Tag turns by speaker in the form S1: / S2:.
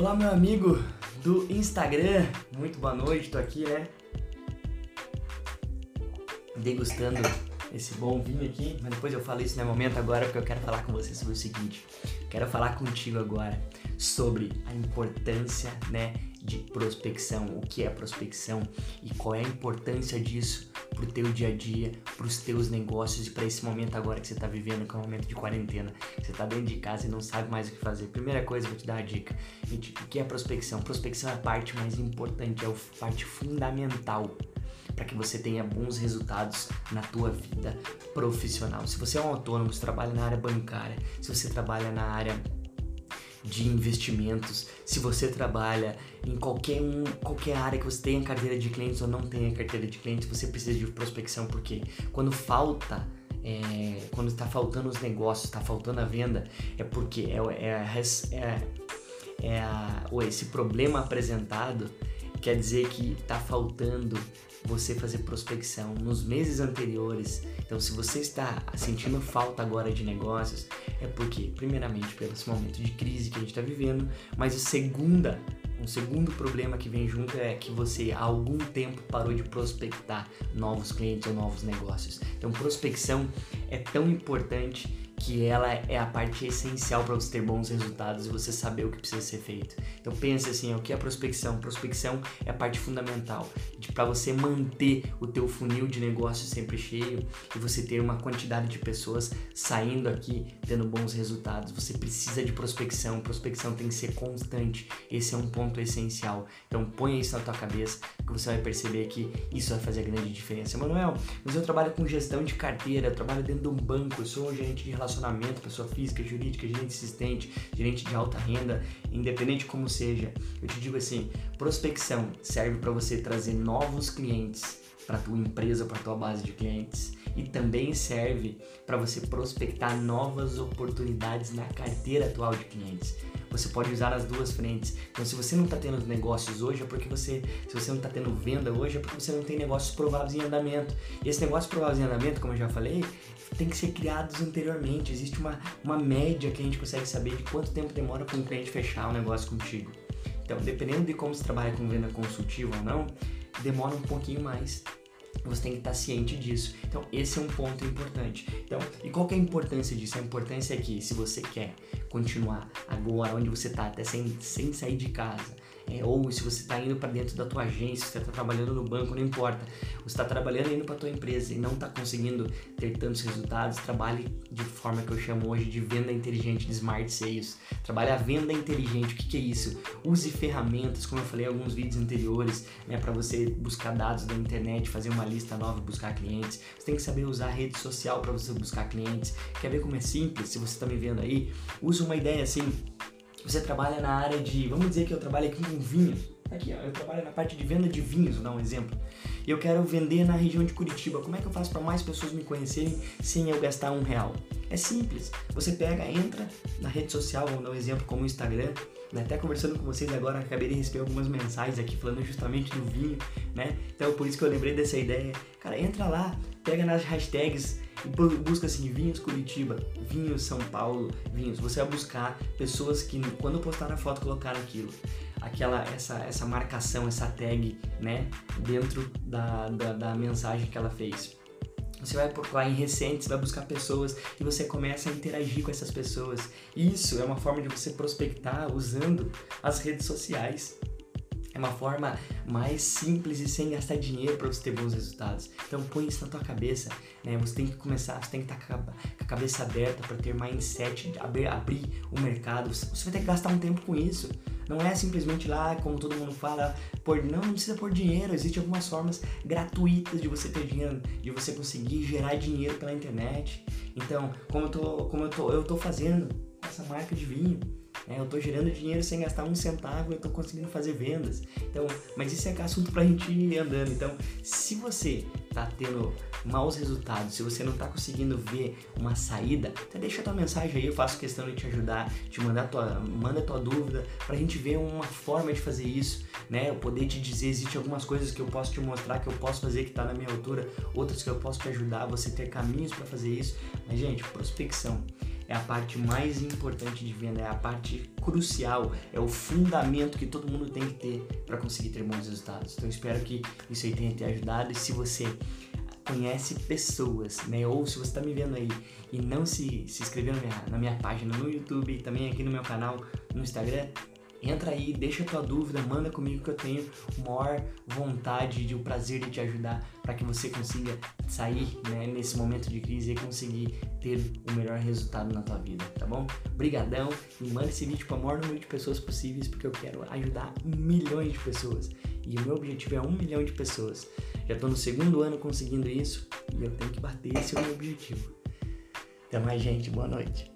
S1: Olá, meu amigo do Instagram. Muito boa noite, tô aqui, né? Degustando esse bom vinho aqui, mas depois eu falo isso no momento agora porque eu quero falar com você sobre o seguinte. Quero falar contigo agora sobre a importância, né, de prospecção, o que é prospecção e qual é a importância disso pro teu dia a dia, pros teus negócios e para esse momento agora que você tá vivendo, que é um momento de quarentena. Você tá dentro de casa e não sabe mais o que fazer. Primeira coisa, vou te dar a dica. Gente, o que é prospecção? Prospecção é a parte mais importante, é a parte fundamental para que você tenha bons resultados na tua vida profissional. Se você é um autônomo, se trabalha na área bancária, se você trabalha na área de investimentos, se você trabalha em qualquer, um, qualquer área que você tenha carteira de clientes ou não tenha carteira de clientes, você precisa de prospecção, porque quando falta é, quando está faltando os negócios, está faltando a venda, é porque é, é, é, é a, esse problema apresentado quer dizer que está faltando você fazer prospecção nos meses anteriores. Então, se você está sentindo falta agora de negócios, é porque, primeiramente, pelo esse momento de crise que a gente está vivendo, mas a segunda um segundo problema que vem junto é que você há algum tempo parou de prospectar novos clientes ou novos negócios. Então, prospecção é tão importante que ela é a parte essencial para você ter bons resultados e você saber o que precisa ser feito. Então pense assim, o que é prospecção? Prospecção é a parte fundamental para você manter o teu funil de negócio sempre cheio e você ter uma quantidade de pessoas saindo aqui tendo bons resultados. Você precisa de prospecção, prospecção tem que ser constante. Esse é um ponto essencial. Então ponha isso na tua cabeça que você vai perceber que isso vai fazer a grande diferença. Manuel, mas eu trabalho com gestão de carteira, eu trabalho dentro de um banco, eu sou um gerente de relações relacionamento, pessoa física, jurídica, gerente assistente, gerente de alta renda, independente como seja. Eu te digo assim, prospecção serve para você trazer novos clientes para tua empresa, para tua base de clientes e também serve para você prospectar novas oportunidades na carteira atual de clientes. Você pode usar as duas frentes. Então, se você não está tendo negócios hoje, é porque você, se você não está tendo venda hoje, é porque você não tem negócios prováveis em andamento. E esse negócio prováveis em andamento, como eu já falei, tem que ser criados anteriormente. Existe uma, uma média que a gente consegue saber de quanto tempo demora para um cliente fechar um negócio contigo. Então, dependendo de como você trabalha com venda consultiva ou não, demora um pouquinho mais. Você tem que estar ciente disso. Então, esse é um ponto importante. Então, e qual é a importância disso? A importância é que, se você quer continuar agora onde você está, até sem, sem sair de casa, é, ou se você está indo para dentro da tua agência, você está trabalhando no banco, não importa. Você está trabalhando indo para tua empresa e não está conseguindo ter tantos resultados, trabalhe de forma que eu chamo hoje de venda inteligente, de smart sales. Trabalhe a venda inteligente. O que, que é isso? Use ferramentas, como eu falei em alguns vídeos anteriores, né, para você buscar dados da internet, fazer uma lista nova, buscar clientes. Você tem que saber usar a rede social para você buscar clientes. Quer ver como é simples? Se você está me vendo aí, use uma ideia assim você trabalha na área de, vamos dizer que eu trabalho aqui com vinhos. Aqui, ó, eu trabalho na parte de venda de vinhos, vou dar um exemplo. E eu quero vender na região de Curitiba. Como é que eu faço para mais pessoas me conhecerem sem eu gastar um real? É simples. Você pega, entra na rede social, vou dar um exemplo como o Instagram, né? Até conversando com vocês agora, acabei de receber algumas mensagens aqui falando justamente do vinho, né? Então por isso que eu lembrei dessa ideia. Cara, entra lá, pega nas hashtags busca assim vinhos Curitiba, vinhos São Paulo, vinhos. Você vai buscar pessoas que quando postaram a foto colocaram aquilo, aquela essa essa marcação, essa tag, né, dentro da, da, da mensagem que ela fez. Você vai procurar em recentes, vai buscar pessoas e você começa a interagir com essas pessoas. Isso é uma forma de você prospectar usando as redes sociais. É uma forma mais simples e sem gastar dinheiro para você ter bons resultados. Então põe isso na tua cabeça, né? Você tem que começar, você tem que estar com a cabeça aberta para ter mindset, abrir, abrir o mercado. Você vai ter que gastar um tempo com isso. Não é simplesmente lá, como todo mundo fala, por não, não precisa pôr dinheiro. Existem algumas formas gratuitas de você ter dinheiro, de você conseguir gerar dinheiro pela internet. Então, como eu tô, como eu tô, eu tô fazendo essa marca de vinho, é, eu estou gerando dinheiro sem gastar um centavo, eu estou conseguindo fazer vendas. Então, mas isso é assunto para a gente ir andando. Então, se você está tendo maus resultados, se você não está conseguindo ver uma saída, até deixa tua mensagem aí, eu faço questão de te ajudar, te mandar tua, manda tua dúvida para a gente ver uma forma de fazer isso, né? Eu poder te dizer, existe algumas coisas que eu posso te mostrar que eu posso fazer que está na minha altura, outras que eu posso te ajudar, você ter caminhos para fazer isso. Mas gente, prospecção é a parte mais importante de venda, é a parte crucial, é o fundamento que todo mundo tem que ter para conseguir ter bons resultados. Então espero que isso aí tenha te ajudado e se você conhece pessoas, né? Ou se você está me vendo aí e não se, se inscreveu na minha, na minha página no YouTube também aqui no meu canal no Instagram, entra aí, deixa tua dúvida, manda comigo que eu tenho maior vontade e o prazer de te ajudar para que você consiga sair né, nesse momento de crise e conseguir ter o melhor resultado na tua vida, tá bom? Brigadão e manda esse vídeo para o maior número de pessoas possíveis porque eu quero ajudar milhões de pessoas e o meu objetivo é um milhão de pessoas. Já estou no segundo ano conseguindo isso e eu tenho que bater esse é o meu objetivo. Até mais, gente. Boa noite.